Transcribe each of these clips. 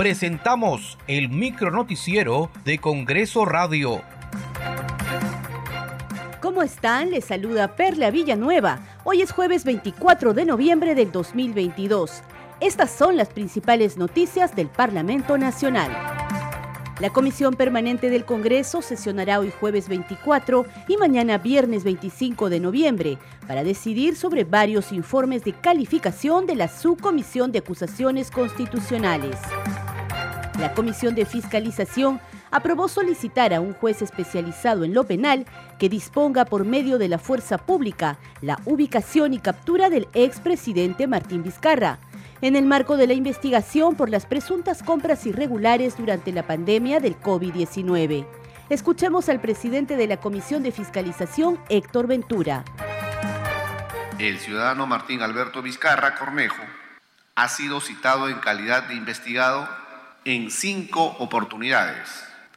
presentamos el micro noticiero de Congreso Radio. ¿Cómo están? Les saluda Perla Villanueva. Hoy es jueves 24 de noviembre del 2022. Estas son las principales noticias del Parlamento Nacional. La Comisión Permanente del Congreso sesionará hoy jueves 24 y mañana viernes 25 de noviembre para decidir sobre varios informes de calificación de la Subcomisión de Acusaciones Constitucionales. La Comisión de Fiscalización aprobó solicitar a un juez especializado en lo penal que disponga por medio de la fuerza pública la ubicación y captura del expresidente Martín Vizcarra en el marco de la investigación por las presuntas compras irregulares durante la pandemia del COVID-19. Escuchemos al presidente de la Comisión de Fiscalización, Héctor Ventura. El ciudadano Martín Alberto Vizcarra Cornejo ha sido citado en calidad de investigado en cinco oportunidades,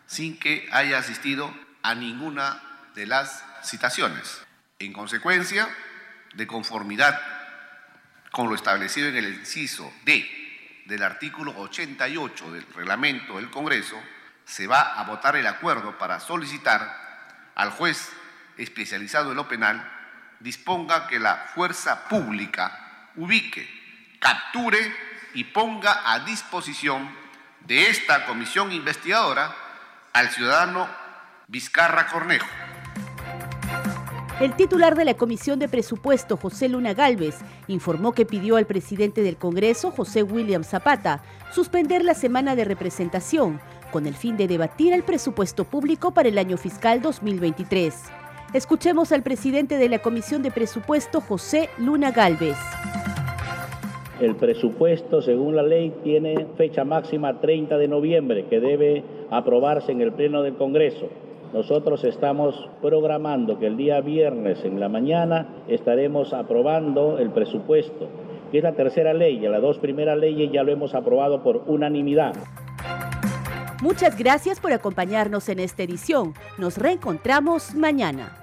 sin que haya asistido a ninguna de las citaciones. En consecuencia, de conformidad con lo establecido en el inciso D del artículo 88 del reglamento del Congreso, se va a votar el acuerdo para solicitar al juez especializado en lo penal disponga que la fuerza pública ubique, capture y ponga a disposición de esta comisión investigadora al ciudadano Vizcarra Cornejo el titular de la Comisión de Presupuesto, José Luna Galvez, informó que pidió al presidente del Congreso, José William Zapata, suspender la semana de representación con el fin de debatir el presupuesto público para el año fiscal 2023. Escuchemos al presidente de la Comisión de Presupuesto, José Luna Galvez. El presupuesto, según la ley, tiene fecha máxima 30 de noviembre que debe aprobarse en el Pleno del Congreso. Nosotros estamos programando que el día viernes en la mañana estaremos aprobando el presupuesto, que es la tercera ley, las dos primeras leyes ya lo hemos aprobado por unanimidad. Muchas gracias por acompañarnos en esta edición. Nos reencontramos mañana.